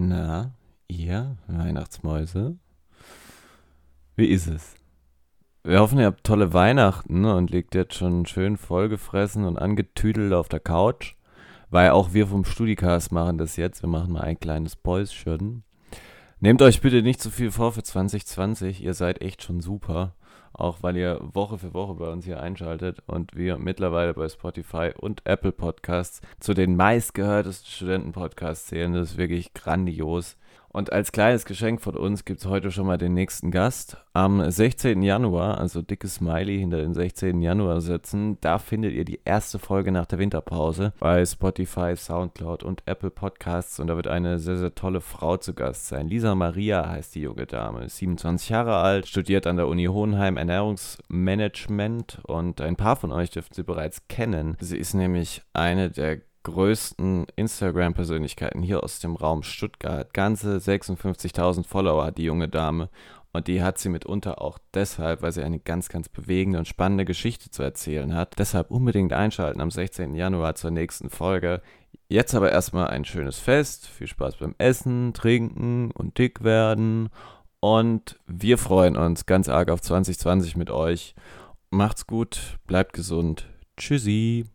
Na, ihr Weihnachtsmäuse? Wie ist es? Wir hoffen, ihr habt tolle Weihnachten und liegt jetzt schon schön vollgefressen und angetüdelt auf der Couch. Weil auch wir vom Studicast machen das jetzt. Wir machen mal ein kleines Päuschen. Nehmt euch bitte nicht zu viel vor für 2020. Ihr seid echt schon super. Auch weil ihr Woche für Woche bei uns hier einschaltet und wir mittlerweile bei Spotify und Apple Podcasts zu den meistgehörtesten Studentenpodcasts zählen. Das ist wirklich grandios. Und als kleines Geschenk von uns gibt es heute schon mal den nächsten Gast. Am 16. Januar, also dickes Smiley hinter den 16. Januar setzen, da findet ihr die erste Folge nach der Winterpause bei Spotify, Soundcloud und Apple Podcasts. Und da wird eine sehr, sehr tolle Frau zu Gast sein. Lisa Maria heißt die junge Dame, ist 27 Jahre alt, studiert an der Uni Hohenheim Ernährungsmanagement und ein paar von euch dürften sie bereits kennen. Sie ist nämlich eine der größten Instagram-Persönlichkeiten hier aus dem Raum Stuttgart. Ganze 56.000 Follower die junge Dame. Und die hat sie mitunter auch deshalb, weil sie eine ganz, ganz bewegende und spannende Geschichte zu erzählen hat. Deshalb unbedingt einschalten am 16. Januar zur nächsten Folge. Jetzt aber erstmal ein schönes Fest. Viel Spaß beim Essen, Trinken und dick werden. Und wir freuen uns ganz arg auf 2020 mit euch. Macht's gut, bleibt gesund. Tschüssi.